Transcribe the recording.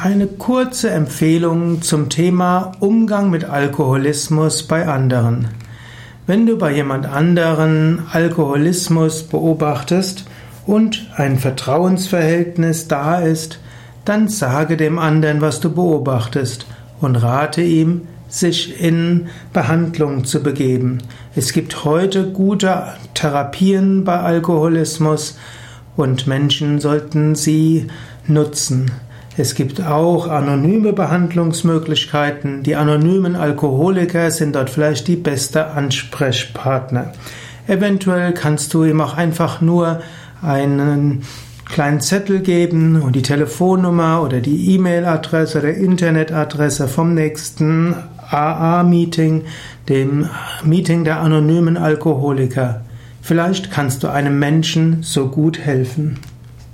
Eine kurze Empfehlung zum Thema Umgang mit Alkoholismus bei anderen. Wenn du bei jemand anderen Alkoholismus beobachtest und ein Vertrauensverhältnis da ist, dann sage dem anderen, was du beobachtest und rate ihm, sich in Behandlung zu begeben. Es gibt heute gute Therapien bei Alkoholismus und Menschen sollten sie nutzen. Es gibt auch anonyme Behandlungsmöglichkeiten. Die anonymen Alkoholiker sind dort vielleicht die beste Ansprechpartner. Eventuell kannst du ihm auch einfach nur einen kleinen Zettel geben und die Telefonnummer oder die E-Mail-Adresse oder Internetadresse vom nächsten AA-Meeting, dem Meeting der anonymen Alkoholiker. Vielleicht kannst du einem Menschen so gut helfen.